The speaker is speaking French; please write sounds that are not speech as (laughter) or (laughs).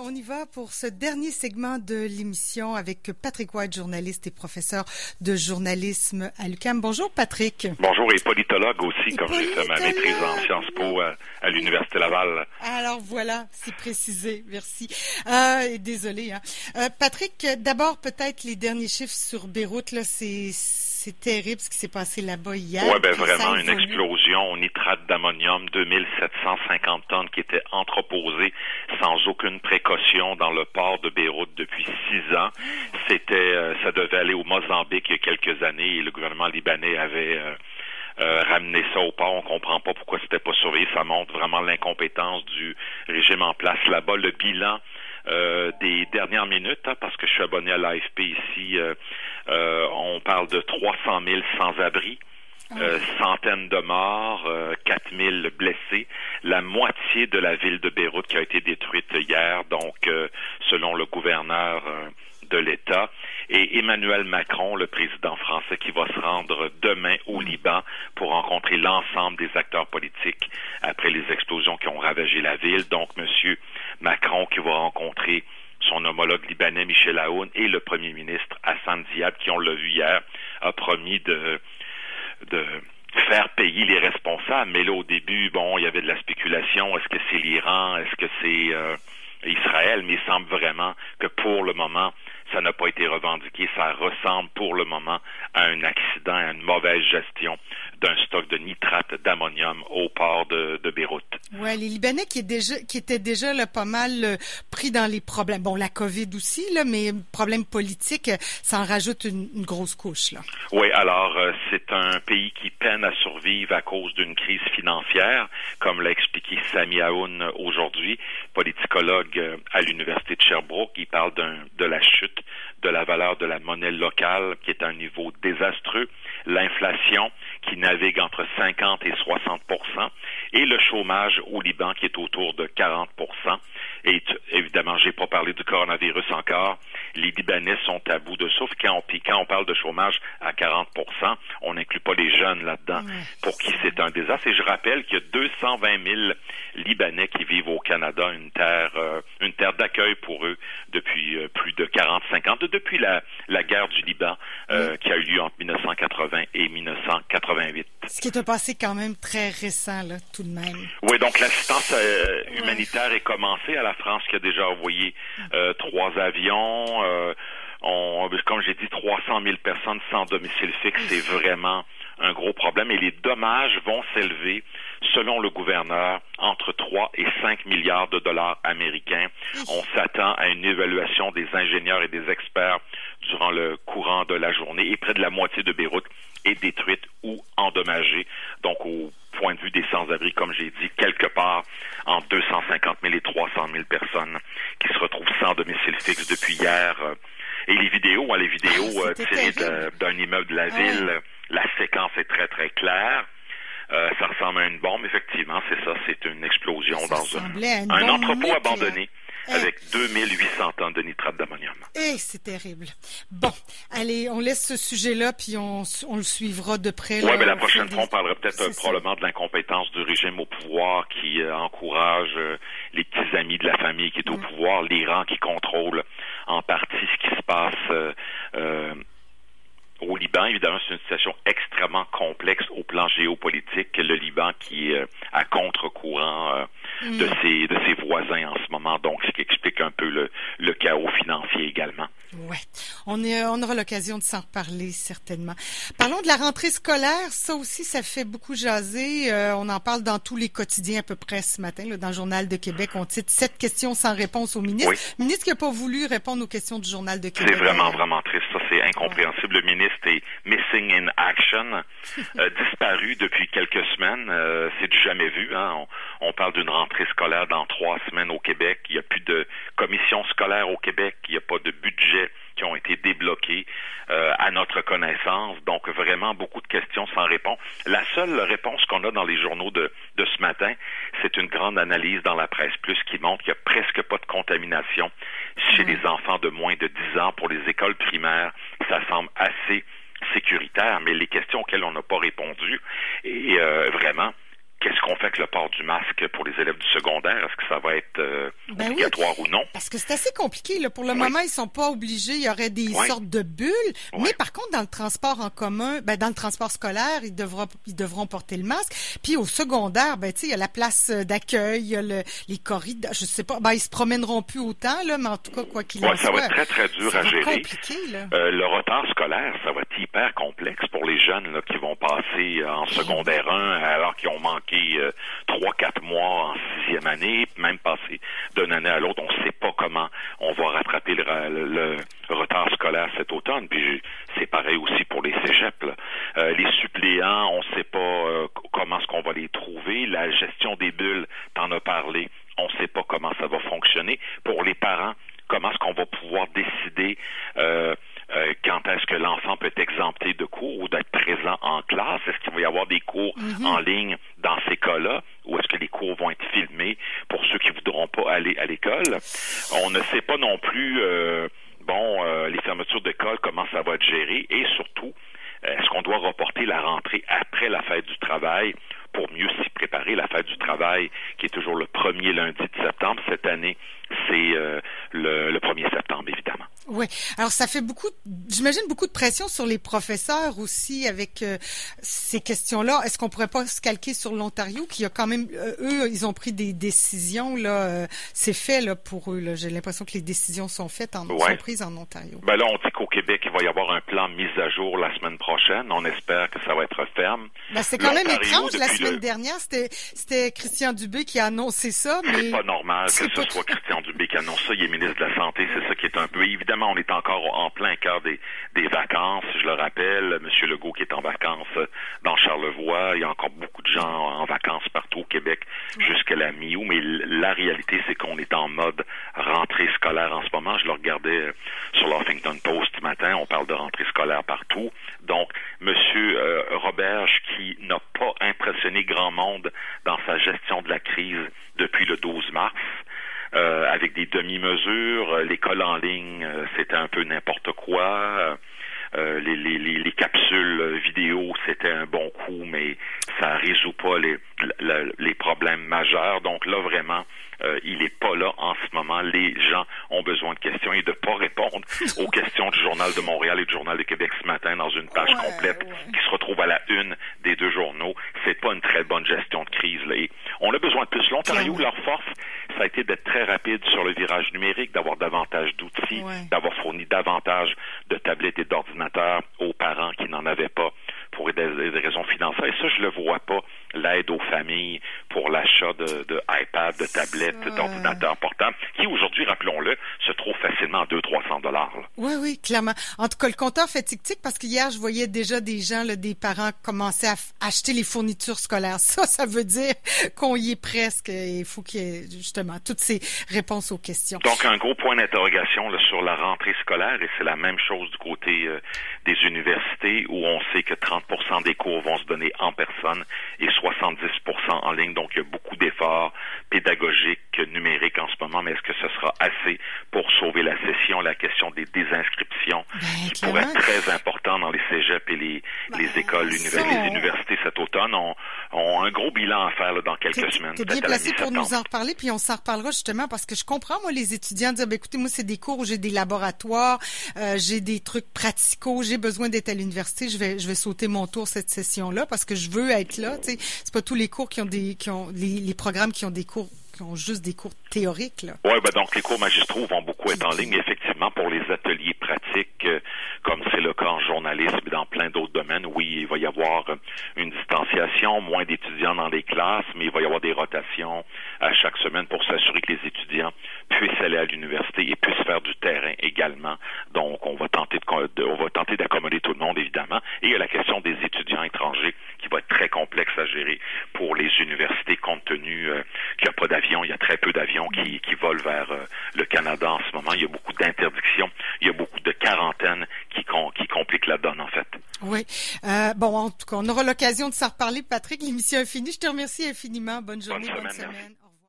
On y va pour ce dernier segment de l'émission avec Patrick White, journaliste et professeur de journalisme à l'UQAM. Bonjour Patrick. Bonjour et politologue aussi, comme j'ai fait ma maîtrise en Sciences Po à, l'Université Laval. Alors voilà, c'est précisé, merci. Euh, désolé. Hein. Euh, Patrick, d'abord peut-être les derniers chiffres sur Beyrouth, là, c'est c'est terrible ce qui s'est passé là-bas hier. Oui, ben vraiment une explosion au nitrate d'ammonium, 2750 tonnes qui étaient entreposées sans aucune précaution dans le port de Beyrouth depuis six ans. C'était, euh, ça devait aller au Mozambique il y a quelques années et le gouvernement libanais avait euh, euh, ramené ça au port. On comprend pas pourquoi c'était pas surveillé. Ça montre vraiment l'incompétence du régime en place là-bas. Le bilan euh, des dernières minutes, hein, parce que je suis abonné à l'AFP ici, euh, on parle de 300 000 sans-abri. Ah centaines de morts, euh, 4000 blessés, la moitié de la ville de Beyrouth qui a été détruite hier, donc selon le gouverneur de l'État, et Emmanuel Macron, le président français, qui va se rendre demain au Liban pour rencontrer l'ensemble des acteurs politiques après les explosions qui ont ravagé la ville. Donc, Monsieur Macron qui va rencontrer son homologue libanais Michel Aoun et le premier ministre Hassan Diab qui, on l'a vu hier, a promis de, faire payer les responsables. Mais là, au début, bon, il y avait de la spéculation. Est-ce que c'est l'Iran? Est-ce que c'est euh, Israël? Mais il semble vraiment que pour le moment, ça n'a pas été revendiqué. Ça ressemble pour le moment à un accident, à une mauvaise gestion d'un stock de nitrate d'ammonium au port de, de Beyrouth. Oui, les Libanais qui, est déjà, qui étaient déjà là, pas mal euh, pris dans les problèmes. Bon, la COVID aussi, là, mais problèmes politiques, ça en rajoute une, grosse couche. Là. Oui, alors euh, c'est un pays qui peine à survivre à cause d'une crise financière, comme l'a expliqué Sami Aoun aujourd'hui, politicologue euh, à l'Université de Sherbrooke. Il parle de la chute de la valeur de la monnaie locale qui est à un niveau désastreux, l'inflation qui navigue entre 50 et 60% et le chômage au Liban qui est autour de 40% et évidemment, j'ai pas parlé du coronavirus encore. Les Libanais sont à bout de souffle. Quand on, quand on parle de chômage à 40% on n'inclut pas les jeunes là-dedans, pour qui c'est un désastre. Et je rappelle qu'il y a 220 000 Libanais qui vivent au Canada, une terre, euh, une terre d'accueil pour eux depuis euh, plus de 40-50 ans, depuis la, la guerre du Liban euh, qui a eu lieu entre 1980 et 1988. Ce qui est un passé quand même très récent, là, tout de même. Oui, donc l'assistance humanitaire est commencée à la France qui a déjà envoyé euh, trois avions. Euh, on, comme j'ai dit, 300 000 personnes sans domicile fixe, c'est vraiment un gros problème et les dommages vont s'élever, selon le gouverneur, entre 3 et 5 milliards de dollars américains. On s'attend à une évaluation des ingénieurs et des experts durant le courant de la journée et près de la moitié de Beyrouth est détruite ou endommagée. Donc, au point de vue des sans-abri, comme j'ai dit, quelque part entre 250 000 et 300 000 personnes qui se retrouvent sans domicile fixe depuis hier. Et les vidéos, hein, les vidéos ah, euh, tirées d'un immeuble de la ah ville, la séquence est très, très claire. Euh, ça ressemble à une bombe, effectivement, c'est ça, c'est une explosion dans un, un entrepôt abandonné avec 2800 tonnes de nitrate d'ammonium. Eh, c'est terrible. Bon, allez, on laisse ce sujet-là, puis on, on, le suivra de près. Oui, mais la prochaine fois, on parlera peut-être probablement de l'incompétence du régime au pouvoir qui euh, encourage euh, les petits amis de la famille qui est au mm. pouvoir, l'Iran qui contrôle en partie ce qui se passe. Euh, au Liban, évidemment, c'est une situation extrêmement complexe au plan géopolitique. Le Liban qui est à contre-courant de, mm. ses, de ses voisins en ce moment, donc ce qui explique un peu le, le chaos financier également. Oui, on, est, on aura l'occasion de s'en reparler certainement. Parlons de la rentrée scolaire, ça aussi, ça fait beaucoup jaser. Euh, on en parle dans tous les quotidiens à peu près ce matin. Là, dans le Journal de Québec, on titre « Sept questions sans réponse au ministre Le ministre qui n'a pas voulu répondre aux questions du Journal de Québec. C'est vraiment, vraiment triste. Incompréhensible. Le ministre est missing in action, euh, (laughs) disparu depuis quelques semaines. Euh, c'est du jamais vu. Hein. On, on parle d'une rentrée scolaire dans trois semaines au Québec. Il n'y a plus de commission scolaire au Québec. Il n'y a pas de budget qui ont été débloqués euh, à notre connaissance. Donc, vraiment, beaucoup de questions sans réponse. La seule réponse qu'on a dans les journaux de, de ce matin, c'est une grande analyse dans la presse plus qui montre qu'il n'y a presque pas de contamination chez les enfants de moins de 10 ans pour les écoles primaires. Ça semble assez sécuritaire, mais les questions auxquelles on n'a pas répondu, et euh, vraiment, qu'est-ce qu'on fait avec le port du masque pour les élèves du secondaire? Est-ce que ça va être euh, ben obligatoire ou non? Parce que c'est assez compliqué. Là. Pour le moment, ils sont pas obligés. Il y aurait des sortes de bulles. Mais par contre, dans le transport en commun, ben, dans le transport scolaire, ils devront, ils devront porter le masque. Puis au secondaire, ben, tu sais, il y a la place d'accueil, il y a le, les corridors. Je sais pas. Ben, ils se promèneront plus autant, là, mais en tout cas, quoi qu'il en soit. Ça va être très, très dur à gérer. Compliqué, là. Euh, le retard scolaire, ça va être hyper complexe pour les jeunes là, qui vont passer en secondaire 1 alors qu'ils ont manqué euh, trois, quatre mois en sixième année, même passer d'une année à l'autre. On ne sait pas comment on va rattraper le, retard scolaire cet automne. Puis c'est pareil aussi pour les cégeps. Euh, les suppléants, on ne sait pas euh, comment est-ce qu'on va les trouver. La gestion des bulles, t'en as parlé. On ne sait pas comment ça va fonctionner. Pour les parents, comment est-ce qu'on va pouvoir décider euh, euh, quand est-ce que l'enfant peut être exempté de cours ou d'être présent en classe? Est-ce qu'il va y avoir des cours mhm. en ligne dans ces cas-là? Ou est-ce que les cours vont être filmés pour ceux qui voudront pas aller à l'école? On ne sait pas non plus, euh, bon, euh, les fermetures d'école, comment ça va être géré et surtout, est-ce qu'on doit reporter la rentrée après la fête du travail pour mieux s'y préparer? La fête du travail, qui est toujours le premier lundi de septembre, cette année, c'est le, le 1er septembre, Oui. Alors, ça fait beaucoup, j'imagine, beaucoup de pression sur les professeurs aussi avec euh, ces questions-là. Est-ce qu'on pourrait pas se calquer sur l'Ontario qui a quand même, euh, eux, ils ont pris des décisions, là, euh, c'est fait, là, pour eux. J'ai l'impression que les décisions sont faites en, sont prises en Ontario. Ben là, on dit qu'au Québec, il va y avoir un plan mis à jour la semaine prochaine. On espère que ça va être ferme. Ben, c'est quand même étrange. La semaine dernière, c'était, c'était Christian Dubé qui a annoncé ça, mais. C'est pas normal que ce soit Christian Dubé qui annonce ça. Il est ministre de la Santé. C'est ça qui est un peu évidemment on est encore en plein cœur des, vacances. Je le rappelle, M. Legault qui est en vacances dans Charlevoix. Il y a encore beaucoup de gens en vacances partout au Québec jusqu'à la mi-août. Mais la réalité, c'est qu'on est en mode rentrée scolaire en ce moment. Je le regardais euh, sur l'Huffington Post ce matin. On parle de rentrée scolaire partout. Donc, M. Euh, Roberge, qui n'a pas impressionné grand monde dans sa gestion de la crise depuis le 12 mars, avec des demi-mesures. Euh, l'école en ligne, euh, c'était un peu n'importe quoi. les, les, les, capsules vidéo, c'était un bon coup, mais ça résout pas les, les problèmes majeurs. Donc là, vraiment, euh, il n'est pas là en ce moment. Les gens ont besoin de questions et de pas répondre (laughs) aux questions du Journal de Montréal et du Journal de Québec ce matin dans une page complète qui se retrouve à la une des deux journaux. C'est pas une très bonne gestion de crise. Là. on a besoin de plus. L'Ontario, leur force, ça a été d'être très rapide sur le virage numérique, d'avoir davantage d'outils, d'avoir fourni davantage de tablettes et d'ordinateurs aux parents qui n'en avaient pas pour des, raisons financières. Et ça, je le vois pas, l'aide aux familles pour l'achat de, de iPad, de tablettes, d'ordinateurs portables, qui aujourd'hui, rappelons-le, se trouvent facilement à 200-300 dollars. Oui, oui, clairement. En tout cas, le compteur fait tic-tic parce qu'hier, je voyais déjà des gens, là, des parents commencer à acheter les fournitures scolaires. (laughs) Ça, ça veut dire qu'on y est presque. Il faut qu'il y ait justement toutes ces réponses aux questions. Donc, un gros point d'interrogation sur la rentrée scolaire, et c'est la même chose du côté euh, des universités où on sait que 30% des cours vont se donner en personne et 70% en ligne. Donc, il y a beaucoup d'efforts pédagogiques, numériques en ce moment, mais est-ce que ce sera assez pour sauver la session? La question des désinscriptions, ben, qui pourrait être très important dans les cégeps et les, ben, les écoles, les universités cet automne, ont, ont, un gros bilan à faire dans quelques semaines. Tu bien placé pour nous en reparler, puis on s'en reparlera justement parce que je comprends, moi, les étudiants dire, ben, écoutez, moi, c'est des cours où j'ai des laboratoires, euh, j'ai des trucs praticaux, j'ai besoin d'être à l'université, je vais, je vais sauter mon tour cette session-là parce que je veux être là. C'est pas tous les cours qui ont des, qui ont les, les programmes qui ont des cours qui ont juste des cours théoriques. Là. Oui, ben donc les cours magistraux vont beaucoup être en ligne. Effectivement, pour les ateliers pratiques, euh, comme c'est le cas en journalisme et dans plein d'autres domaines, oui, il va y avoir une distanciation, moins d'étudiants dans les classes, mais il va y avoir des rotations à chaque semaine pour s'assurer que les étudiants puissent aller à l'université et puissent faire du terrain également. Donc, on va tenter de, on va tenter d'accommoder tout le monde, évidemment. Et il y a la question des étudiants étrangers qui va être très complexe à gérer pour les universités compte tenu euh, qu'il n'y a pas d'avion, il y a très peu d'avions qui, qui volent vers euh, le Canada en ce moment. Il y a beaucoup d'interdictions, il y a beaucoup de quarantaines qui, qui compliquent la donne, en fait. Oui. Euh, bon, en tout cas, on aura l'occasion de s'en reparler, Patrick. L'émission est finie. Je te remercie infiniment. Bonne journée, bonne semaine.